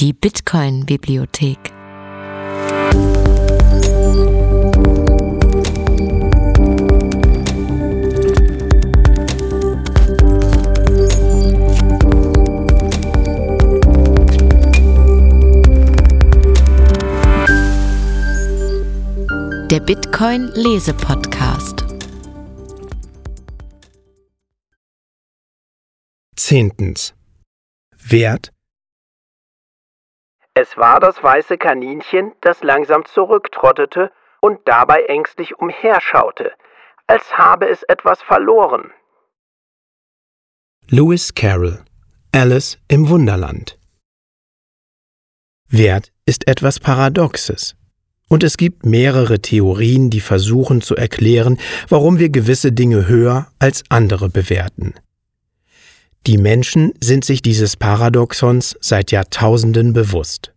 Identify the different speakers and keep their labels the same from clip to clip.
Speaker 1: Die Bitcoin-Bibliothek. Der Bitcoin Lese Podcast.
Speaker 2: Zehntens. Wert
Speaker 3: Es war das weiße Kaninchen, das langsam zurücktrottete und dabei ängstlich umherschaute, als habe es etwas verloren.
Speaker 2: Lewis Carroll Alice im Wunderland Wert ist etwas Paradoxes. Und es gibt mehrere Theorien, die versuchen zu erklären, warum wir gewisse Dinge höher als andere bewerten. Die Menschen sind sich dieses Paradoxons seit Jahrtausenden bewusst.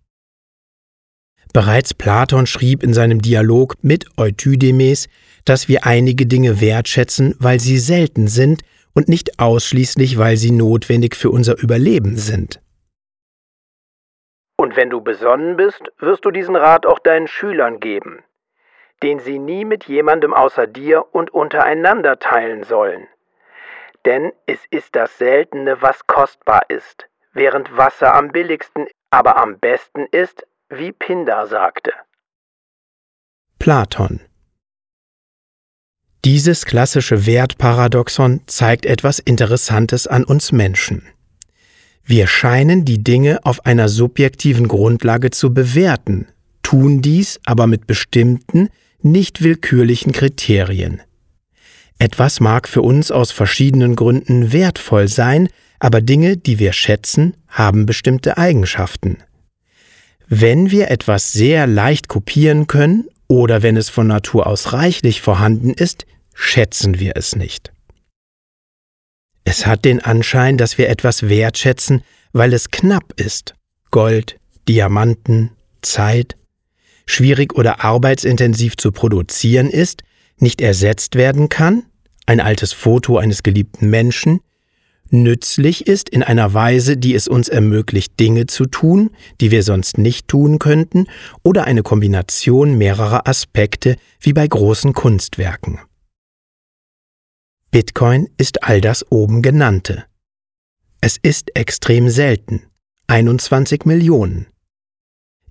Speaker 2: Bereits Platon schrieb in seinem Dialog mit Eutydemes, dass wir einige Dinge wertschätzen, weil sie selten sind und nicht ausschließlich, weil sie notwendig für unser Überleben sind.
Speaker 3: Und wenn du besonnen bist, wirst du diesen Rat auch deinen Schülern geben, den sie nie mit jemandem außer dir und untereinander teilen sollen. Denn es ist das Seltene, was kostbar ist, während Wasser am billigsten, aber am besten ist, wie Pindar sagte.
Speaker 2: Platon Dieses klassische Wertparadoxon zeigt etwas Interessantes an uns Menschen. Wir scheinen die Dinge auf einer subjektiven Grundlage zu bewerten, tun dies aber mit bestimmten, nicht willkürlichen Kriterien. Etwas mag für uns aus verschiedenen Gründen wertvoll sein, aber Dinge, die wir schätzen, haben bestimmte Eigenschaften. Wenn wir etwas sehr leicht kopieren können oder wenn es von Natur aus reichlich vorhanden ist, schätzen wir es nicht. Es hat den Anschein, dass wir etwas wertschätzen, weil es knapp ist. Gold, Diamanten, Zeit, schwierig oder arbeitsintensiv zu produzieren ist, nicht ersetzt werden kann, ein altes Foto eines geliebten Menschen, nützlich ist in einer Weise, die es uns ermöglicht, Dinge zu tun, die wir sonst nicht tun könnten, oder eine Kombination mehrerer Aspekte wie bei großen Kunstwerken. Bitcoin ist all das oben genannte. Es ist extrem selten, 21 Millionen.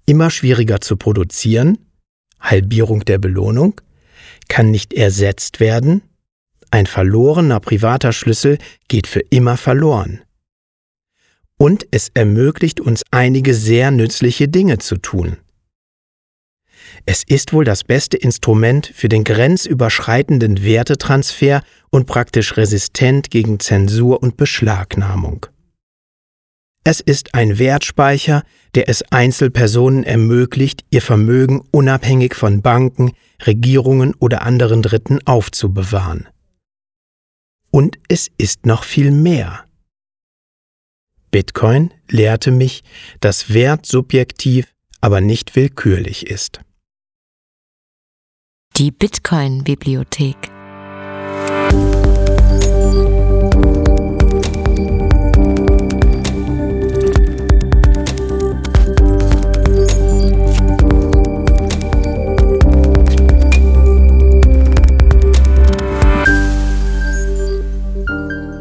Speaker 2: Immer schwieriger zu produzieren, Halbierung der Belohnung, kann nicht ersetzt werden, ein verlorener privater Schlüssel geht für immer verloren. Und es ermöglicht uns einige sehr nützliche Dinge zu tun. Es ist wohl das beste Instrument für den grenzüberschreitenden Wertetransfer und praktisch resistent gegen Zensur und Beschlagnahmung. Es ist ein Wertspeicher, der es Einzelpersonen ermöglicht, ihr Vermögen unabhängig von Banken, Regierungen oder anderen Dritten aufzubewahren. Und es ist noch viel mehr. Bitcoin lehrte mich, dass Wert subjektiv, aber nicht willkürlich ist.
Speaker 1: Die Bitcoin-Bibliothek.